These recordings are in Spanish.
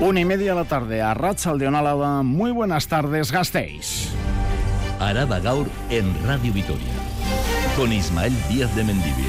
Una y media de la tarde a Ratsaldeon Álava. Muy buenas tardes, Gasteiz. Araba Gaur en Radio Vitoria. Con Ismael Díaz de Mendivil.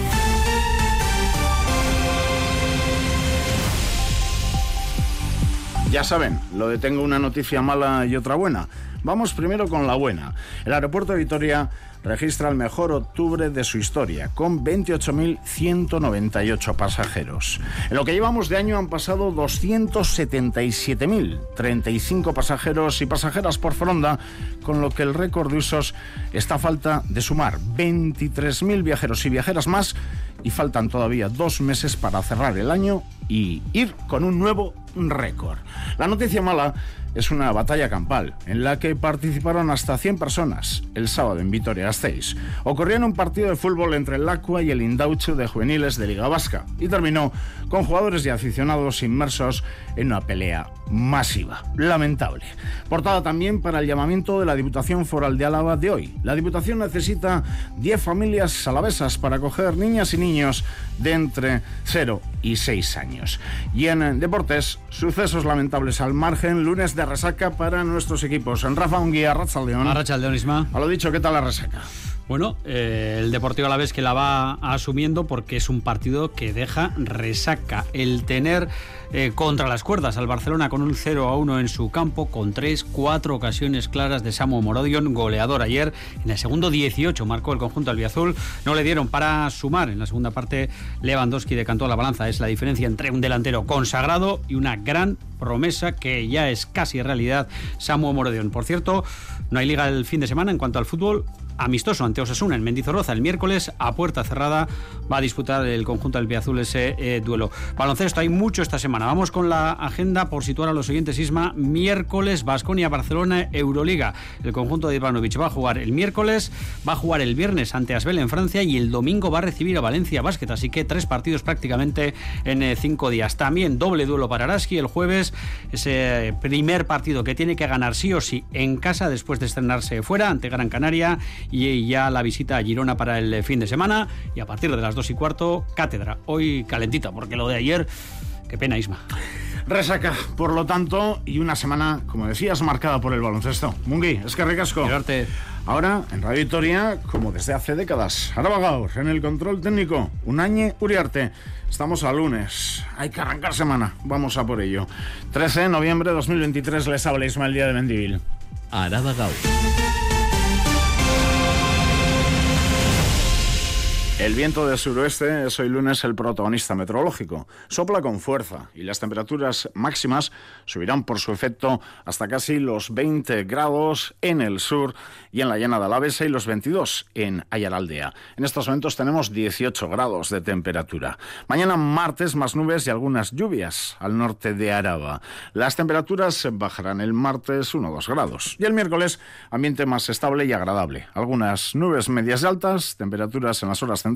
Ya saben, lo de tengo una noticia mala y otra buena. Vamos primero con la buena. El aeropuerto de Vitoria registra el mejor octubre de su historia, con 28.198 pasajeros. En lo que llevamos de año han pasado 277.035 pasajeros y pasajeras por fronda, con lo que el récord de usos está a falta de sumar 23.000 viajeros y viajeras más y faltan todavía dos meses para cerrar el año y ir con un nuevo récord. La noticia mala es una batalla campal en la que participaron hasta 100 personas el sábado en Vitoria-Gasteiz. Ocurrió en un partido de fútbol entre el Acua y el Indaucho de juveniles de Liga Vasca y terminó con jugadores y aficionados inmersos en una pelea masiva. Lamentable. Portada también para el llamamiento de la Diputación Foral de Álava de hoy. La Diputación necesita 10 familias alavesas para acoger niñas y niños de entre 0 y 6 años. Y en deportes, sucesos lamentables al margen, lunes de resaca para nuestros equipos. En Rafa Unguía, Ratzaldeón. Arrachaldeón, Isma. A lo dicho, ¿qué tal la resaca? Bueno, eh, el Deportivo a la vez que la va asumiendo porque es un partido que deja resaca. El tener eh, contra las cuerdas al Barcelona con un 0 a 1 en su campo, con 3, 4 ocasiones claras de Samu Morodion, goleador ayer. En el segundo 18 marcó el conjunto albiazul. No le dieron para sumar. En la segunda parte, Lewandowski decantó la balanza. Es la diferencia entre un delantero consagrado y una gran promesa que ya es casi realidad, Samu Morodion. Por cierto, no hay liga el fin de semana en cuanto al fútbol amistoso ante Osasuna en Mendizorroza el miércoles a puerta cerrada va a disputar el conjunto del Piazul ese eh, duelo. Baloncesto hay mucho esta semana. Vamos con la agenda por situar a los siguientes Isma. Miércoles Basconia Barcelona Euroliga. El conjunto de Ivanovic va a jugar el miércoles, va a jugar el viernes ante Asbel en Francia y el domingo va a recibir a Valencia Basket. Así que tres partidos prácticamente en eh, cinco días. También doble duelo para Araski el jueves. Ese primer partido que tiene que ganar sí o sí en casa después de estrenarse fuera ante Gran Canaria y ya la visita a Girona para el fin de semana y a partir de las dos y cuarto, cátedra. Hoy calentita, porque lo de ayer, qué pena, Isma. Resaca, por lo tanto, y una semana, como decías, marcada por el baloncesto. Mungi, es que recasco. Quedarte. Ahora, en Radio Victoria, como desde hace décadas. Araba Gaur, en el control técnico. Unañe Uriarte. Estamos a lunes. Hay que arrancar semana. Vamos a por ello. 13 de noviembre de 2023 les habla Ismael Día de Mendivil. Araba El viento del suroeste es hoy lunes el protagonista meteorológico. Sopla con fuerza y las temperaturas máximas subirán por su efecto hasta casi los 20 grados en el sur y en la llana de Alavesa y los 22 en Ayaraldea. En estos momentos tenemos 18 grados de temperatura. Mañana martes más nubes y algunas lluvias al norte de Araba. Las temperaturas bajarán el martes 1 o 2 grados y el miércoles ambiente más estable y agradable. Algunas nubes medias y altas, temperaturas en las horas centrales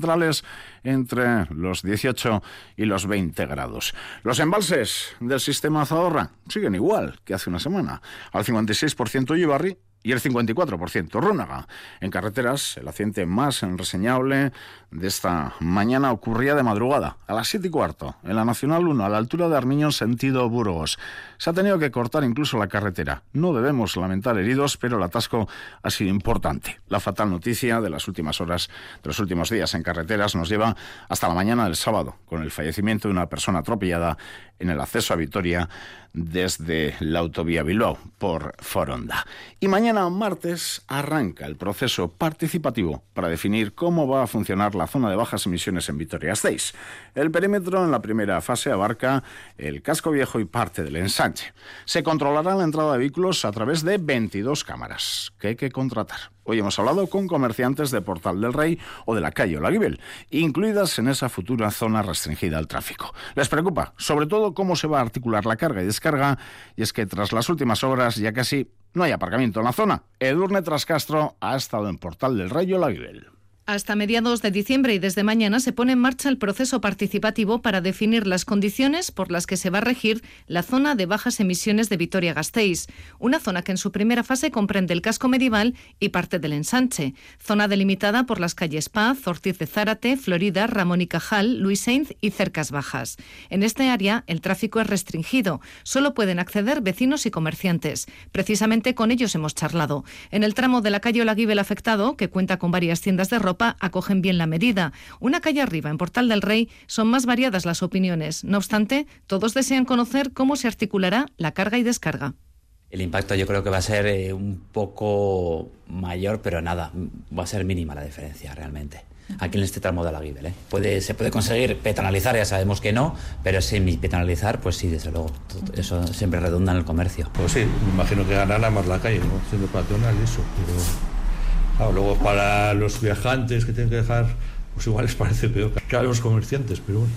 entre los 18 y los 20 grados. Los embalses del sistema Zadorra siguen igual que hace una semana. Al 56% Ibarri y el 54% Rónaga. En carreteras, el accidente más reseñable de esta mañana ocurría de madrugada, a las 7 y cuarto, en la Nacional 1, a la altura de Armiñón, sentido Burgos. Se ha tenido que cortar incluso la carretera. No debemos lamentar heridos, pero el atasco ha sido importante. La fatal noticia de las últimas horas, de los últimos días en carreteras, nos lleva hasta la mañana del sábado, con el fallecimiento de una persona atropellada en el acceso a Vitoria desde la autovía Bilbao por Foronda. Y mañana martes arranca el proceso participativo para definir cómo va a funcionar la zona de bajas emisiones en Vitoria-Gasteiz. El perímetro en la primera fase abarca el casco viejo y parte del ensanche. Se controlará la entrada de vehículos a través de 22 cámaras que hay que contratar. Hoy hemos hablado con comerciantes de Portal del Rey o de la calle Olaguibel, incluidas en esa futura zona restringida al tráfico. Les preocupa, sobre todo, cómo se va a articular la carga y descarga, y es que tras las últimas obras ya casi no hay aparcamiento en la zona. Edurne Trascastro ha estado en Portal del Rey y Olaguibel. Hasta mediados de diciembre y desde mañana se pone en marcha el proceso participativo para definir las condiciones por las que se va a regir la zona de bajas emisiones de Vitoria-Gasteiz, una zona que en su primera fase comprende el casco medieval y parte del ensanche, zona delimitada por las calles Paz, Ortiz de Zárate, Florida, Ramón y Cajal, Luis Sainz y Cercas Bajas. En este área el tráfico es restringido, solo pueden acceder vecinos y comerciantes. Precisamente con ellos hemos charlado. En el tramo de la calle Olaguibel afectado, que cuenta con varias tiendas de ropa, acogen bien la medida. Una calle arriba, en Portal del Rey, son más variadas las opiniones. No obstante, todos desean conocer cómo se articulará la carga y descarga. El impacto yo creo que va a ser eh, un poco mayor, pero nada, va a ser mínima la diferencia realmente. Aquí en este tramo de la Guibel. ¿eh? Puede, se puede conseguir petanalizar, ya sabemos que no, pero sin petanalizar, pues sí, desde luego, eso siempre redunda en el comercio. Pues sí, me imagino que ganará más la calle, ¿no? siendo peatonal eso, pero luego para los viajantes que tienen que dejar, pues igual les parece peor que a los comerciantes, pero bueno.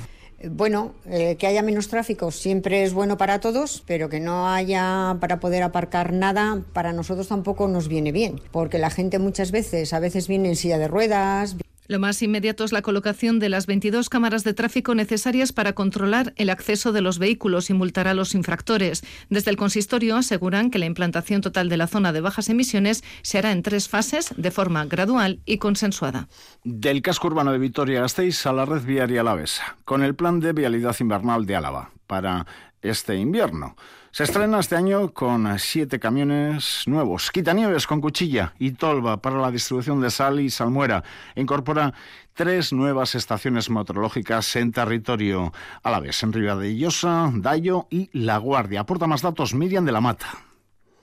Bueno, eh, que haya menos tráfico siempre es bueno para todos, pero que no haya para poder aparcar nada, para nosotros tampoco nos viene bien, porque la gente muchas veces, a veces viene en silla de ruedas, lo más inmediato es la colocación de las 22 cámaras de tráfico necesarias para controlar el acceso de los vehículos y multar a los infractores. Desde el consistorio aseguran que la implantación total de la zona de bajas emisiones se hará en tres fases de forma gradual y consensuada. Del casco urbano de Vitoria-Gasteiz a la red viaria Alavesa, con el plan de vialidad invernal de Álava para este invierno. Se estrena este año con siete camiones nuevos. Quitanieves con cuchilla y tolva para la distribución de sal y salmuera. Incorpora tres nuevas estaciones meteorológicas en territorio a la vez, en Ribadellosa, Dayo y La Guardia. Aporta más datos Miriam de la Mata.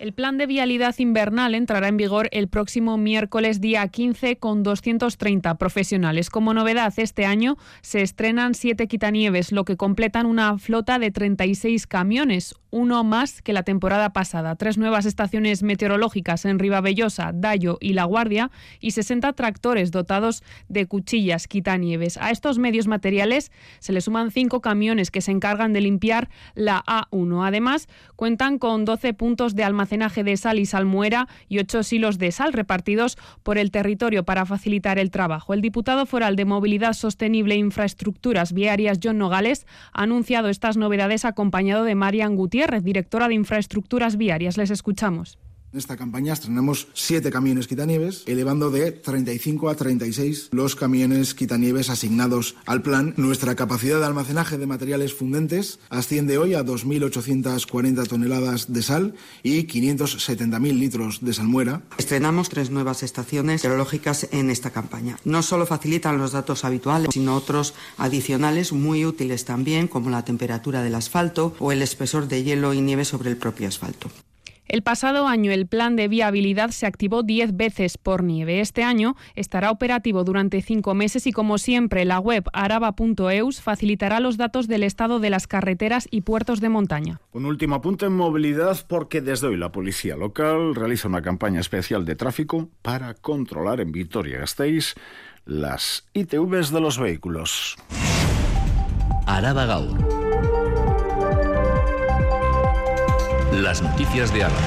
El plan de vialidad invernal entrará en vigor el próximo miércoles día 15 con 230 profesionales. Como novedad, este año se estrenan siete quitanieves, lo que completan una flota de 36 camiones, uno más que la temporada pasada. Tres nuevas estaciones meteorológicas en Ribabellosa, Dayo y La Guardia y 60 tractores dotados de cuchillas quitanieves. A estos medios materiales se le suman cinco camiones que se encargan de limpiar la A1. Además, cuentan con 12 puntos de almacenamiento de sal y salmuera y ocho silos de sal repartidos por el territorio para facilitar el trabajo. El diputado foral de Movilidad Sostenible e Infraestructuras Viarias, John Nogales, ha anunciado estas novedades acompañado de Marian Gutiérrez, directora de Infraestructuras Viarias. Les escuchamos. En esta campaña estrenamos siete camiones quitanieves, elevando de 35 a 36 los camiones quitanieves asignados al plan. Nuestra capacidad de almacenaje de materiales fundentes asciende hoy a 2.840 toneladas de sal y 570.000 litros de salmuera. Estrenamos tres nuevas estaciones geológicas en esta campaña. No solo facilitan los datos habituales, sino otros adicionales muy útiles también, como la temperatura del asfalto o el espesor de hielo y nieve sobre el propio asfalto. El pasado año el plan de viabilidad se activó 10 veces por nieve. Este año estará operativo durante cinco meses y, como siempre, la web araba.eus facilitará los datos del estado de las carreteras y puertos de montaña. Un último apunte en movilidad porque desde hoy la policía local realiza una campaña especial de tráfico para controlar en Vitoria-Gasteiz las ITVs de los vehículos. Araba Gaur. Las noticias de Álava.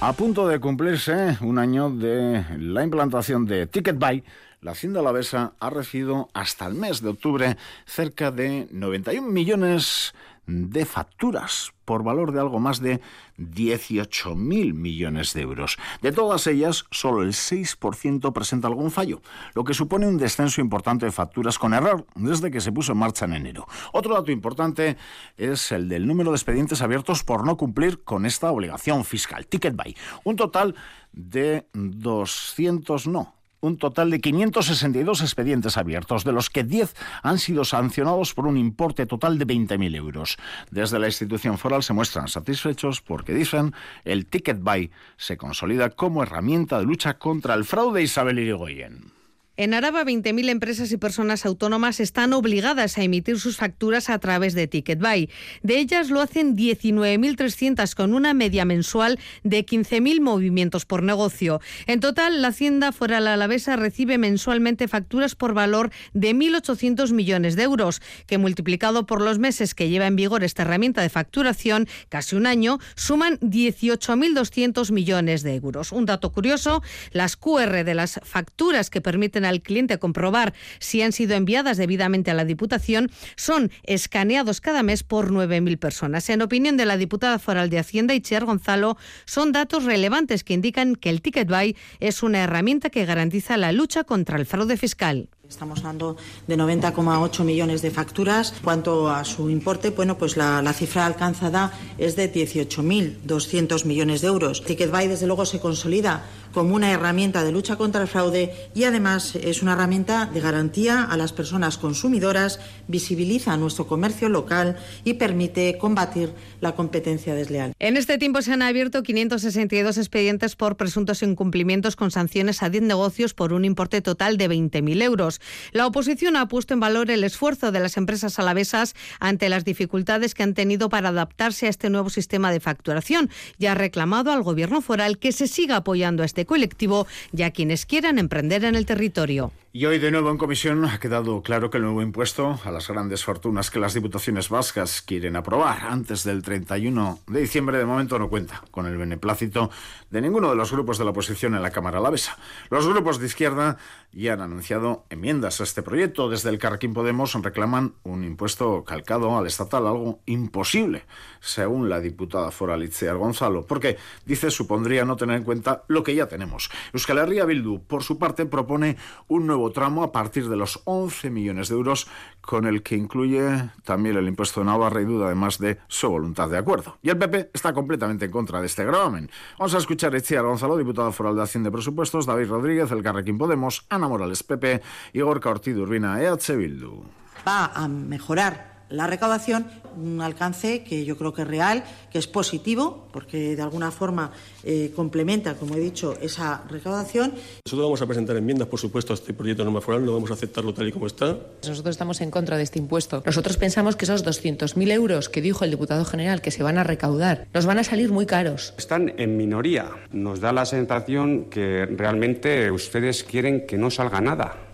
A punto de cumplirse un año de la implantación de TicketBuy, la Hacienda Alavesa ha recibido hasta el mes de octubre cerca de 91 millones de facturas por valor de algo más de 18.000 millones de euros. De todas ellas, solo el 6% presenta algún fallo, lo que supone un descenso importante de facturas con error desde que se puso en marcha en enero. Otro dato importante es el del número de expedientes abiertos por no cumplir con esta obligación fiscal, Ticket Buy. Un total de 200, no, un total de 562 expedientes abiertos, de los que 10 han sido sancionados por un importe total de 20.000 euros. Desde la institución foral se muestran satisfechos porque dicen el ticket buy se consolida como herramienta de lucha contra el fraude Isabel Irigoyen. En Araba, 20.000 empresas y personas autónomas están obligadas a emitir sus facturas a través de TicketBuy. De ellas lo hacen 19.300 con una media mensual de 15.000 movimientos por negocio. En total, la Hacienda Foral Alavesa recibe mensualmente facturas por valor de 1.800 millones de euros, que multiplicado por los meses que lleva en vigor esta herramienta de facturación, casi un año, suman 18.200 millones de euros. Un dato curioso, las QR de las facturas que permiten al cliente comprobar si han sido enviadas debidamente a la Diputación son escaneados cada mes por 9.000 personas. En opinión de la diputada foral de Hacienda, Itziar Gonzalo, son datos relevantes que indican que el Ticket Buy es una herramienta que garantiza la lucha contra el fraude fiscal. Estamos hablando de 90,8 millones de facturas. Cuanto a su importe, bueno, pues la, la cifra alcanzada es de 18.200 millones de euros. TicketBuy, desde luego, se consolida como una herramienta de lucha contra el fraude y además es una herramienta de garantía a las personas consumidoras, visibiliza nuestro comercio local y permite combatir la competencia desleal. En este tiempo se han abierto 562 expedientes por presuntos incumplimientos con sanciones a 10 negocios por un importe total de 20.000 euros. La oposición ha puesto en valor el esfuerzo de las empresas alavesas ante las dificultades que han tenido para adaptarse a este nuevo sistema de facturación y ha reclamado al Gobierno foral que se siga apoyando a este colectivo y a quienes quieran emprender en el territorio. Y hoy de nuevo en comisión ha quedado claro que el nuevo impuesto a las grandes fortunas que las diputaciones vascas quieren aprobar antes del 31 de diciembre de momento no cuenta con el beneplácito de ninguno de los grupos de la oposición en la Cámara Alavesa. Los grupos de izquierda ya han anunciado enmiendas a este proyecto. Desde el Carrequín Podemos reclaman un impuesto calcado al estatal, algo imposible, según la diputada foral Itziar Gonzalo, porque dice supondría no tener en cuenta lo que ya tenemos. Euskal Herria Bildu, por su parte, propone un nuevo tramo a partir de los 11 millones de euros, con el que incluye también el impuesto de Navarra y duda además de su voluntad de acuerdo. Y el PP está completamente en contra de este gravamen. Vamos a escuchar a Itziar Gonzalo, diputado foral de Hacienda y Presupuestos, David Rodríguez, el Carrequín Podemos, Ana Morales, PP, Igor Ortiz Urbina, EH Bildu. Va a mejorar la recaudación un alcance que yo creo que es real, que es positivo, porque de alguna forma eh, complementa, como he dicho, esa recaudación. Nosotros vamos a presentar enmiendas, por supuesto, a este proyecto de norma foral, no vamos a aceptarlo tal y como está. Nosotros estamos en contra de este impuesto. Nosotros pensamos que esos 200.000 euros que dijo el diputado general que se van a recaudar nos van a salir muy caros. Están en minoría. Nos da la sensación que realmente ustedes quieren que no salga nada.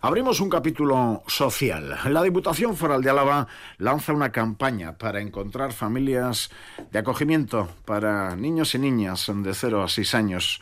Abrimos un capítulo social. La Diputación Foral de Álava lanza una campaña para encontrar familias de acogimiento para niños y niñas de 0 a 6 años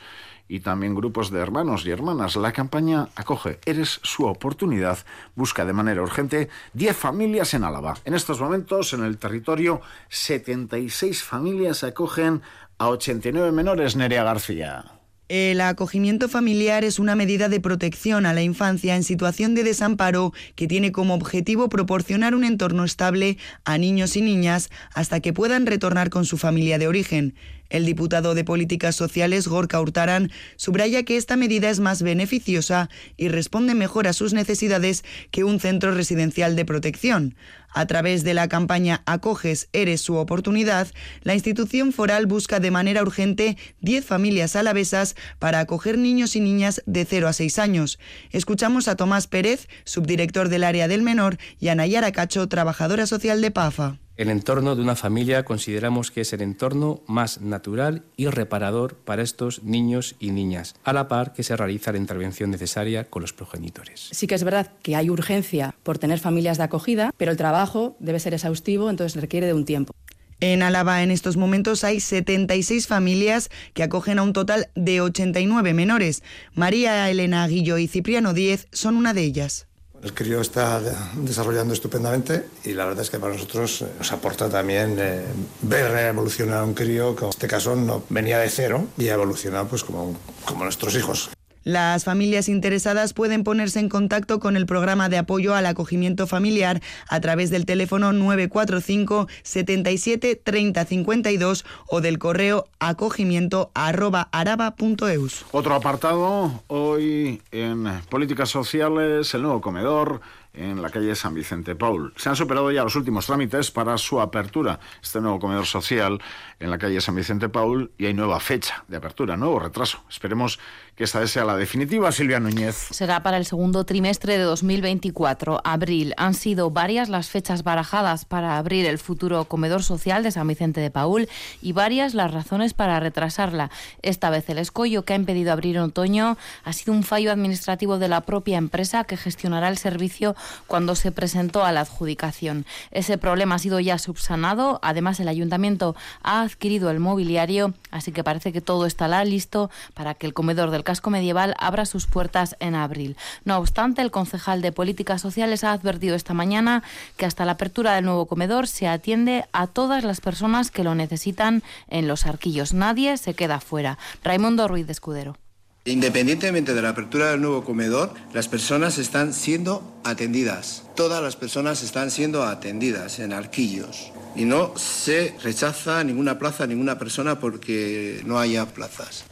y también grupos de hermanos y hermanas. La campaña Acoge, eres su oportunidad. Busca de manera urgente 10 familias en Álava. En estos momentos, en el territorio, 76 familias acogen a 89 menores, Nerea García. El acogimiento familiar es una medida de protección a la infancia en situación de desamparo que tiene como objetivo proporcionar un entorno estable a niños y niñas hasta que puedan retornar con su familia de origen. El diputado de Políticas Sociales, Gorka Hurtaran, subraya que esta medida es más beneficiosa y responde mejor a sus necesidades que un centro residencial de protección. A través de la campaña Acoges, eres su oportunidad, la institución foral busca de manera urgente 10 familias alavesas para acoger niños y niñas de 0 a 6 años. Escuchamos a Tomás Pérez, subdirector del área del menor, y a Nayara Cacho, trabajadora social de PAFA. El entorno de una familia consideramos que es el entorno más natural y reparador para estos niños y niñas, a la par que se realiza la intervención necesaria con los progenitores. Sí que es verdad que hay urgencia por tener familias de acogida, pero el trabajo debe ser exhaustivo, entonces requiere de un tiempo. En Álava en estos momentos hay 76 familias que acogen a un total de 89 menores. María Elena Aguillo y Cipriano Díez son una de ellas. El crío está desarrollando estupendamente y la verdad es que para nosotros nos aporta también eh, ver evolucionar a un crío que en este caso no venía de cero y ha evolucionado pues como, como nuestros hijos. Las familias interesadas pueden ponerse en contacto con el programa de apoyo al acogimiento familiar a través del teléfono 945 77 30 52 o del correo acogimiento. Otro apartado, hoy en Políticas Sociales, el nuevo comedor en la calle San Vicente Paul. Se han superado ya los últimos trámites para su apertura, este nuevo comedor social en la calle San Vicente Paul, y hay nueva fecha de apertura, nuevo retraso. Esperemos que esta sea la definitiva, Silvia Núñez. Será para el segundo trimestre de 2024, abril. Han sido varias las fechas barajadas para abrir el futuro comedor social de San Vicente de Paul y varias las razones para retrasarla. Esta vez el escollo que ha impedido abrir en otoño ha sido un fallo administrativo de la propia empresa que gestionará el servicio cuando se presentó a la adjudicación. Ese problema ha sido ya subsanado. Además, el ayuntamiento ha adquirido el mobiliario, así que parece que todo estará listo para que el comedor del casco medieval abra sus puertas en abril. No obstante, el concejal de Políticas Sociales ha advertido esta mañana que hasta la apertura del nuevo comedor se atiende a todas las personas que lo necesitan en los arquillos. Nadie se queda fuera. Raimundo Ruiz de Escudero. Independientemente de la apertura del nuevo comedor, las personas están siendo atendidas. Todas las personas están siendo atendidas en arquillos. Y no se rechaza ninguna plaza ninguna persona porque no haya plazas.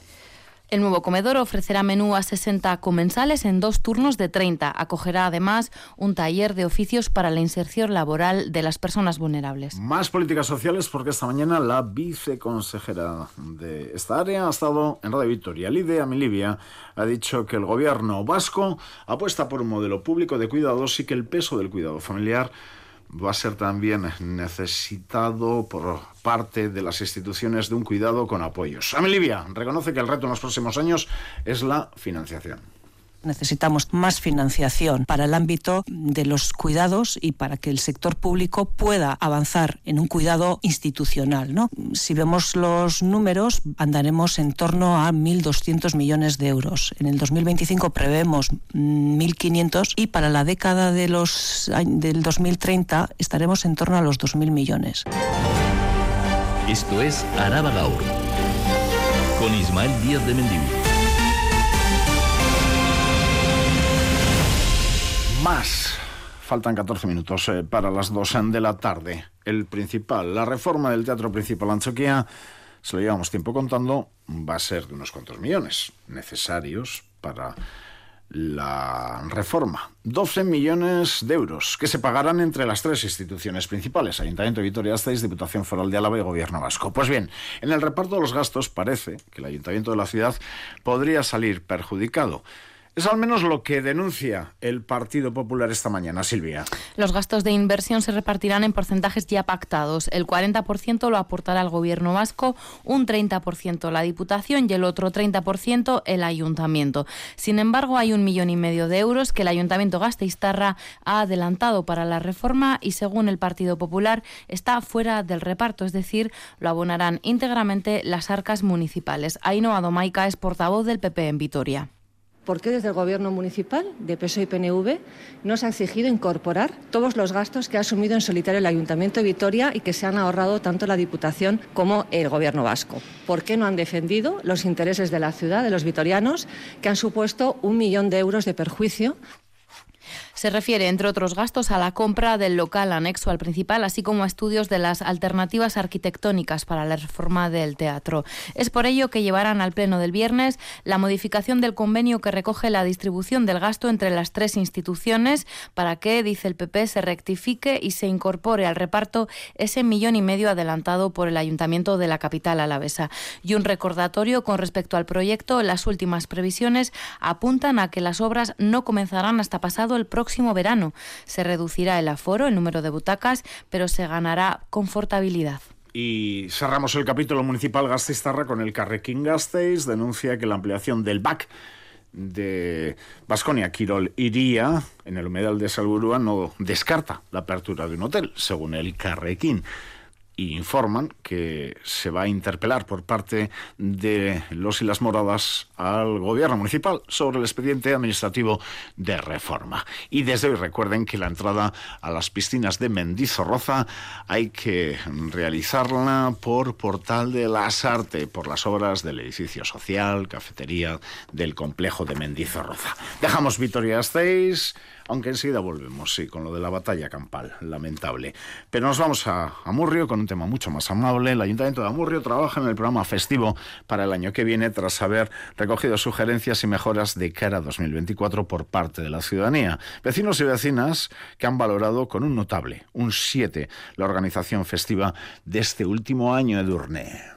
El nuevo comedor ofrecerá menú a 60 comensales en dos turnos de 30. Acogerá además un taller de oficios para la inserción laboral de las personas vulnerables. Más políticas sociales porque esta mañana la viceconsejera de esta área ha estado en Radio Victoria. Lidia Amilibia ha dicho que el gobierno vasco apuesta por un modelo público de cuidados y que el peso del cuidado familiar va a ser también necesitado por parte de las instituciones de un cuidado con apoyos. Amelivia reconoce que el reto en los próximos años es la financiación necesitamos más financiación para el ámbito de los cuidados y para que el sector público pueda avanzar en un cuidado institucional. Si vemos los números, andaremos en torno a 1.200 millones de euros. En el 2025 prevemos 1.500 y para la década de los, del 2030 estaremos en torno a los 2.000 millones. Esto es Araba Gaur, con Ismael Díaz de Mendivil. Más. Faltan 14 minutos eh, para las 2 de la tarde. El principal, la reforma del Teatro Principal Anchoquia, se lo llevamos tiempo contando, va a ser de unos cuantos millones necesarios para la reforma. 12 millones de euros que se pagarán entre las tres instituciones principales, Ayuntamiento de Vitoria-Gasteiz, Diputación Foral de Álava y Gobierno Vasco. Pues bien, en el reparto de los gastos parece que el Ayuntamiento de la ciudad podría salir perjudicado. Es al menos lo que denuncia el Partido Popular esta mañana, Silvia. Los gastos de inversión se repartirán en porcentajes ya pactados. El 40% lo aportará el Gobierno vasco, un 30% la Diputación y el otro 30% el Ayuntamiento. Sin embargo, hay un millón y medio de euros que el Ayuntamiento Gasteiztarra ha adelantado para la reforma y, según el Partido Popular, está fuera del reparto, es decir, lo abonarán íntegramente las arcas municipales. Ainhoa Domaica es portavoz del PP en Vitoria. ¿Por qué desde el Gobierno municipal de PSOE y PNV no se ha exigido incorporar todos los gastos que ha asumido en solitario el Ayuntamiento de Vitoria y que se han ahorrado tanto la Diputación como el Gobierno vasco? ¿Por qué no han defendido los intereses de la ciudad, de los vitorianos, que han supuesto un millón de euros de perjuicio se refiere, entre otros gastos, a la compra del local anexo al principal, así como a estudios de las alternativas arquitectónicas para la reforma del teatro. Es por ello que llevarán al Pleno del viernes la modificación del convenio que recoge la distribución del gasto entre las tres instituciones para que, dice el PP, se rectifique y se incorpore al reparto ese millón y medio adelantado por el Ayuntamiento de la capital alavesa. Y un recordatorio con respecto al proyecto, las últimas previsiones apuntan a que las obras no comenzarán hasta pasado el próximo próximo verano. Se reducirá el aforo, el número de butacas, pero se ganará confortabilidad. Y cerramos el capítulo municipal Gasteiztarra con el Carrequín Gasteiz. Denuncia que la ampliación del BAC de Vasconia Quirol iría en el humedal de Salburúa no descarta la apertura de un hotel, según el Carrequín informan que se va a interpelar por parte de los y las moradas al gobierno municipal sobre el expediente administrativo de reforma. Y desde hoy recuerden que la entrada a las piscinas de Mendizorroza hay que realizarla por portal de las Arte, por las obras del edificio social, cafetería del complejo de Mendizorroza. Dejamos Vitoria 6 Aunque enseguida volvemos, sí, con lo de la batalla campal, lamentable. Pero nos vamos a Amurrio con un tema mucho más amable. El Ayuntamiento de Amurrio trabaja en el programa festivo para el año que viene tras haber recogido sugerencias y mejoras de cara a 2024 por parte de la ciudadanía. Vecinos y vecinas que han valorado con un notable, un 7, la organización festiva de este último año de Durné.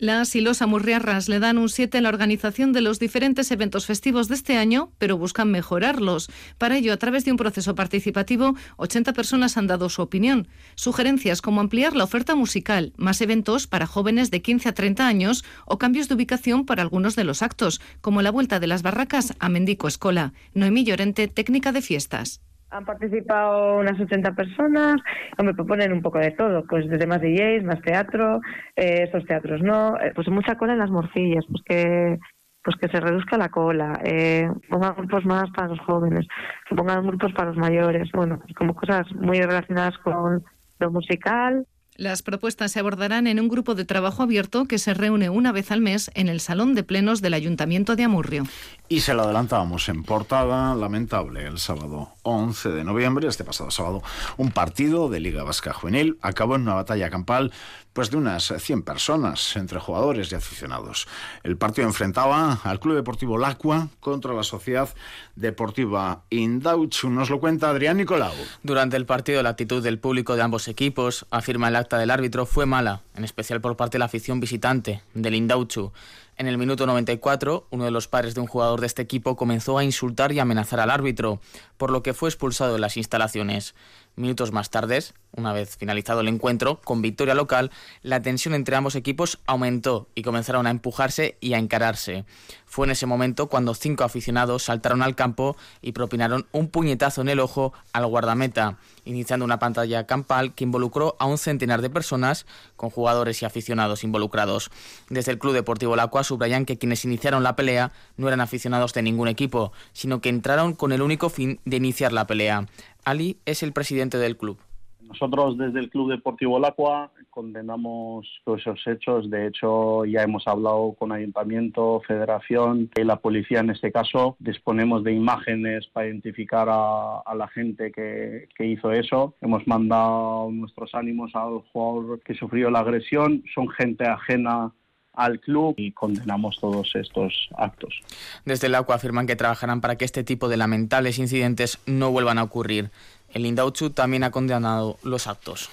Las y los amurriarras le dan un 7 en la organización de los diferentes eventos festivos de este año, pero buscan mejorarlos. Para ello, a través de un proceso participativo, 80 personas han dado su opinión. Sugerencias como ampliar la oferta musical, más eventos para jóvenes de 15 a 30 años o cambios de ubicación para algunos de los actos, como la vuelta de las barracas a Mendico Escola. Noemí Llorente, técnica de fiestas. Han participado unas 80 personas, me proponen un poco de todo, pues desde más DJs, más teatro, eh, estos teatros no, eh, pues mucha cola en las morcillas, pues que pues que se reduzca la cola, eh, pongan grupos más para los jóvenes, pongan grupos para los mayores, bueno, como cosas muy relacionadas con lo musical. Las propuestas se abordarán en un grupo de trabajo abierto que se reúne una vez al mes en el Salón de Plenos del Ayuntamiento de Amurrio. Y se lo adelantábamos en portada, lamentable, el sábado 11 de noviembre, este pasado sábado, un partido de Liga Vasca Juvenil acabó en una batalla campal pues de unas 100 personas, entre jugadores y aficionados. El partido enfrentaba al Club Deportivo Lacua contra la Sociedad Deportiva Indauchu. Nos lo cuenta Adrián Nicolau. Durante el partido, la actitud del público de ambos equipos, afirma el acta del árbitro, fue mala, en especial por parte de la afición visitante del Indauchu. En el minuto 94, uno de los padres de un jugador de este equipo comenzó a insultar y amenazar al árbitro, por lo que fue expulsado de las instalaciones. Minutos más tarde, una vez finalizado el encuentro, con victoria local, la tensión entre ambos equipos aumentó y comenzaron a empujarse y a encararse. Fue en ese momento cuando cinco aficionados saltaron al campo y propinaron un puñetazo en el ojo al guardameta, iniciando una pantalla campal que involucró a un centenar de personas con jugadores y aficionados involucrados. Desde el Club Deportivo Lacua subrayan que quienes iniciaron la pelea no eran aficionados de ningún equipo, sino que entraron con el único fin de iniciar la pelea. Ali es el presidente del club. Nosotros desde el Club Deportivo Lacua condenamos todos esos hechos. De hecho, ya hemos hablado con Ayuntamiento, Federación y la policía en este caso. Disponemos de imágenes para identificar a, la gente que, que, hizo eso. Hemos mandado nuestros ánimos al jugador que sufrió la agresión. Son gente ajena al club y condenamos todos estos actos. Desde el ACUA afirman que trabajarán para que este tipo de lamentables incidentes no vuelvan a ocurrir. El Indauchu también ha condenado los actos.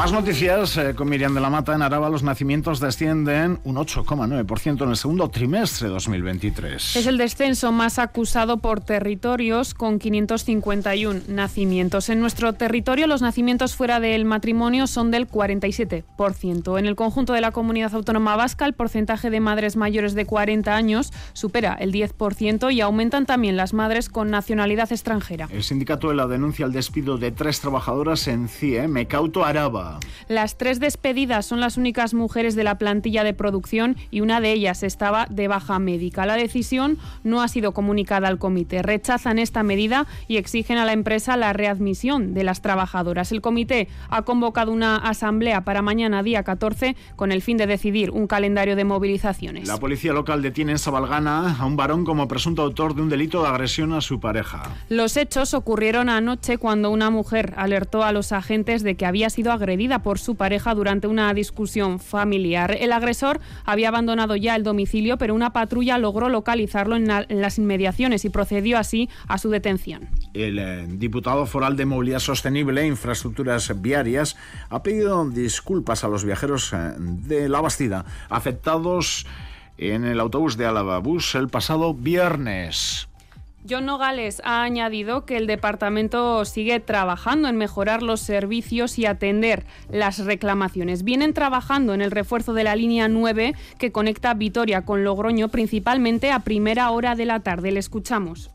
Más noticias eh, con Miriam de la Mata. En Araba los nacimientos descienden un 8,9% en el segundo trimestre de 2023. Es el descenso más acusado por territorios con 551 nacimientos. En nuestro territorio los nacimientos fuera del matrimonio son del 47%. En el conjunto de la comunidad autónoma vasca el porcentaje de madres mayores de 40 años supera el 10% y aumentan también las madres con nacionalidad extranjera. El sindicato de la denuncia al despido de tres trabajadoras en CIE, Mecauto Araba. Las tres despedidas son las únicas mujeres de la plantilla de producción y una de ellas estaba de baja médica. La decisión no ha sido comunicada al comité. Rechazan esta medida y exigen a la empresa la readmisión de las trabajadoras. El comité ha convocado una asamblea para mañana, día 14, con el fin de decidir un calendario de movilizaciones. La policía local detiene en Sabalgana a un varón como presunto autor de un delito de agresión a su pareja. Los hechos ocurrieron anoche cuando una mujer alertó a los agentes de que había sido agredida por su pareja durante una discusión familiar. El agresor había abandonado ya el domicilio, pero una patrulla logró localizarlo en, las inmediaciones y procedió así a su detención. El eh, diputado foral de Movilidad Sostenible e Infraestructuras Viarias ha pedido disculpas a los viajeros eh, de La Bastida afectados en el autobús de Álava Bus el pasado viernes. John Nogales ha añadido que el departamento sigue trabajando en mejorar los servicios y atender las reclamaciones. Vienen trabajando en el refuerzo de la línea 9 que conecta Vitoria con Logroño, principalmente a primera hora de la tarde. Le escuchamos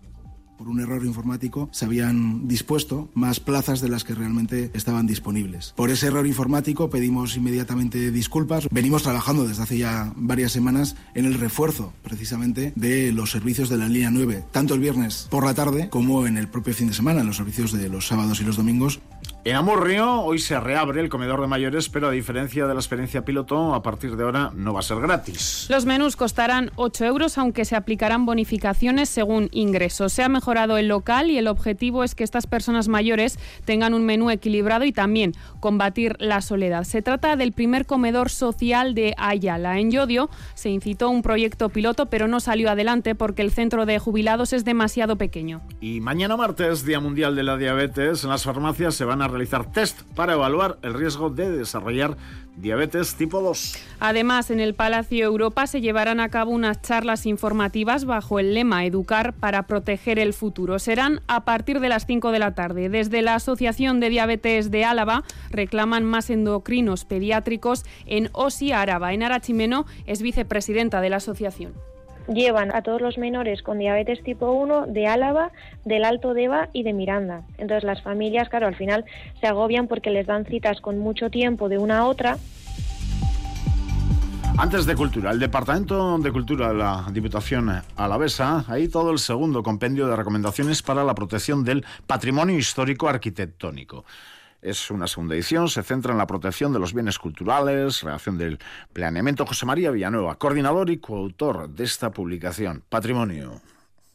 por un error informático, se habían dispuesto más plazas de las que realmente estaban disponibles. Por ese error informático pedimos inmediatamente disculpas. Venimos trabajando desde hace ya varias semanas en el refuerzo precisamente de los servicios de la línea 9, tanto el viernes por la tarde como en el propio fin de semana, en los servicios de los sábados y los domingos En Amurrio hoy se reabre el comedor de mayores, pero a diferencia de la experiencia piloto, a partir de ahora no va a ser gratis. Los menús costarán 8 euros, aunque se aplicarán bonificaciones según ingresos. Se ha mejorado el local y el objetivo es que estas personas mayores tengan un menú equilibrado y también combatir la soledad. Se trata del primer comedor social de Ayala. En Yodio se incitó un proyecto piloto, pero no salió adelante porque el centro de jubilados es demasiado pequeño. Y mañana martes, Día Mundial de la Diabetes, en las farmacias se van a realizar test para evaluar el riesgo de desarrollar diabetes tipo 2. Además, en el Palacio Europa se llevarán a cabo unas charlas informativas bajo el lema Educar para proteger el futuro. Serán a partir de las 5 de la tarde. Desde la Asociación de Diabetes de Álava reclaman más endocrinos pediátricos en OSI Áraba. En Arachimeno es vicepresidenta de la asociación llevan a todos los menores con diabetes tipo 1 de Álava, del Alto Deva y de Miranda. Entonces las familias, claro, al final se agobian porque les dan citas con mucho tiempo de una a otra. Antes de Cultura, el Departamento de Cultura de la Diputación Alavesa, ahí todo el segundo compendio de recomendaciones para la protección del patrimonio histórico arquitectónico. Es una segunda edición, se centra en la protección de los bienes culturales, relación del planeamiento. José María Villanueva, coordinador y coautor de esta publicación, Patrimonio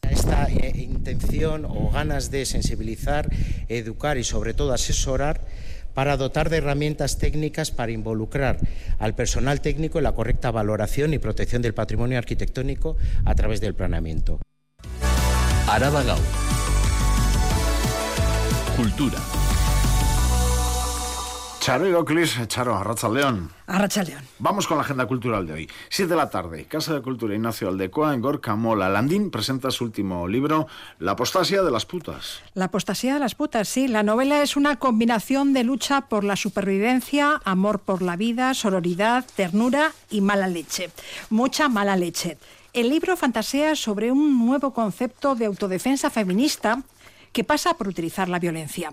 esta eh, intención o ganas de sensibilizar, educar y sobre todo asesorar para dotar de herramientas técnicas para involucrar al personal técnico en la correcta valoración y protección del patrimonio arquitectónico a través del planeamiento. Araba Cultura. Charo y Oclis, Charo, Arracha León. Arracha León. Vamos con la agenda cultural de hoy. Siete de la tarde, Casa de Cultura Ignacio Aldecoa en Gorka Mola. Landín presenta su último libro, La apostasía de las putas. La apostasía de las putas, sí. La novela es una combinación de lucha por la supervivencia, amor por la vida, sororidad, ternura y mala leche. Mucha mala leche. El libro fantasea sobre un nuevo concepto de autodefensa feminista que pasa por utilizar la violencia.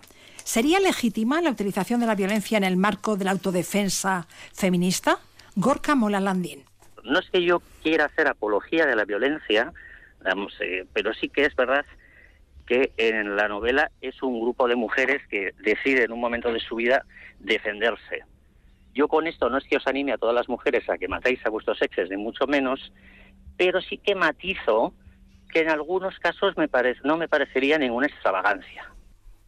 ¿Sería legítima la utilización de la violencia en el marco de la autodefensa feminista? Gorka Molalandín. No es que yo quiera hacer apología de la violencia, eh, pero sí que es verdad que en la novela es un grupo de mujeres que deciden en un momento de su vida defenderse. Yo con esto no es que os anime a todas las mujeres a que matéis a vuestros exes, ni mucho menos, pero sí que matizo que en algunos casos me no me parecería ninguna extravagancia.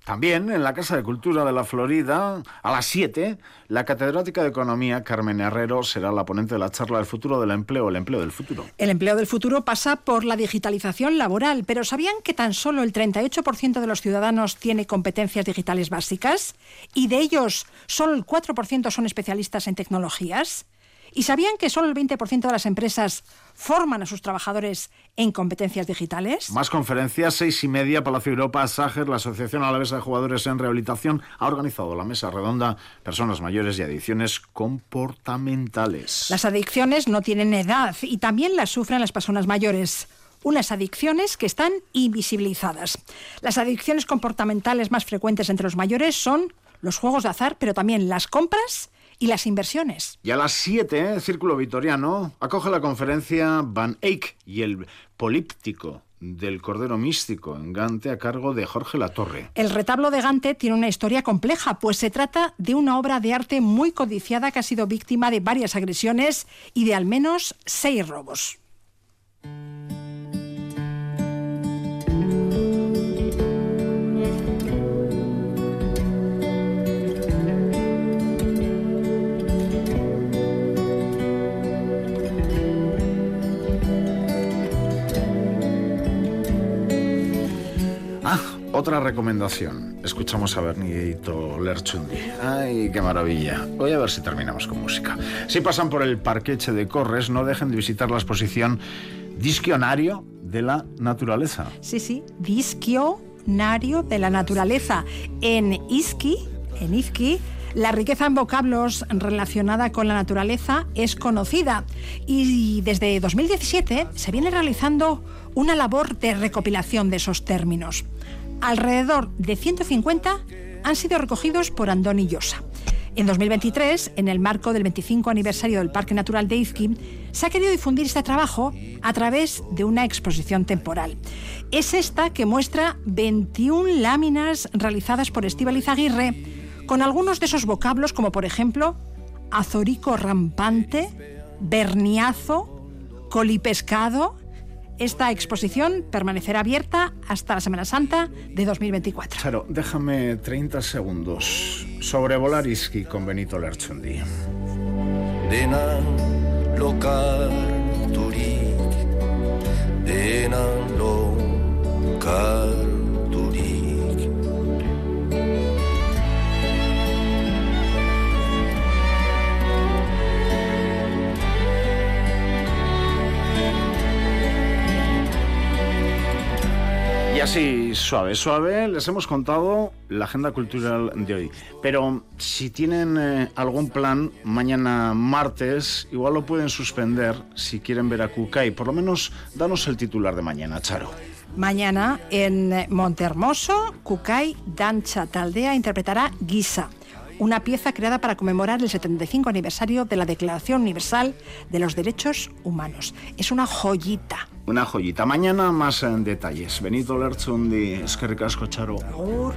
También en la Casa de Cultura de la Florida, a las 7, la catedrática de Economía, Carmen Herrero, será la ponente de la charla del futuro del empleo, el empleo del futuro. El empleo del futuro pasa por la digitalización laboral, pero ¿sabían que tan solo el 38% de los ciudadanos tiene competencias digitales básicas? Y de ellos, solo el 4% son especialistas en tecnologías. ¿Y sabían que solo el 20% de las empresas forman a sus trabajadores en competencias digitales? Más conferencias, seis y media, Palacio Europa, Sager, la Asociación Alavesa de Jugadores en Rehabilitación, ha organizado la mesa redonda Personas Mayores y Adicciones Comportamentales. Las adicciones no tienen edad y también las sufren las personas mayores unas adicciones que están invisibilizadas. Las adicciones comportamentales más frecuentes entre los mayores son los juegos de azar, pero también las compras y las inversiones. Y a las 7, el ¿eh? Círculo Vitoriano acoge la conferencia Van Eyck y el Políptico del Cordero Místico en Gante a cargo de Jorge Latorre. El retablo de Gante tiene una historia compleja, pues se trata de una obra de arte muy codiciada que ha sido víctima de varias agresiones y de al menos seis robos. Otra recomendación. Escuchamos a Bernito Lerchundi. ¡Ay, qué maravilla! Voy a ver si terminamos con música. Si pasan por el Parqueche de Corres, no dejen de visitar la exposición Disquionario de la Naturaleza. Sí, sí, Disquionario de la Naturaleza. En Iski, en Izki, la riqueza en vocablos relacionada con la naturaleza es conocida y desde 2017 se viene realizando una labor de recopilación de esos términos alrededor de 150 han sido recogidos por Andoni Llosa. En 2023, en el marco del 25 aniversario del Parque Natural de Izqui, se ha querido difundir este trabajo a través de una exposición temporal. Es esta que muestra 21 láminas realizadas por Estíbal Aguirre con algunos de esos vocablos como por ejemplo azorico rampante, berniazo, colipescado. Esta exposición permanecerá abierta hasta la Semana Santa de 2024. Charo, déjame 30 segundos. Sobrevolar Iski con Benito Lerchundi. Dena Y así, suave, suave, les hemos contado la agenda cultural de hoy. Pero si tienen eh, algún plan, mañana martes, igual lo pueden suspender si quieren ver a Kukai. Por lo menos, danos el titular de mañana, Charo. Mañana en Montehermoso, Kukai Dancha Taldea interpretará Guisa, una pieza creada para conmemorar el 75 aniversario de la Declaración Universal de los Derechos Humanos. Es una joyita. Una joyita. Mañana más en detalles. Benito Lerchundi, Eskerrik asko, Charo. Agur.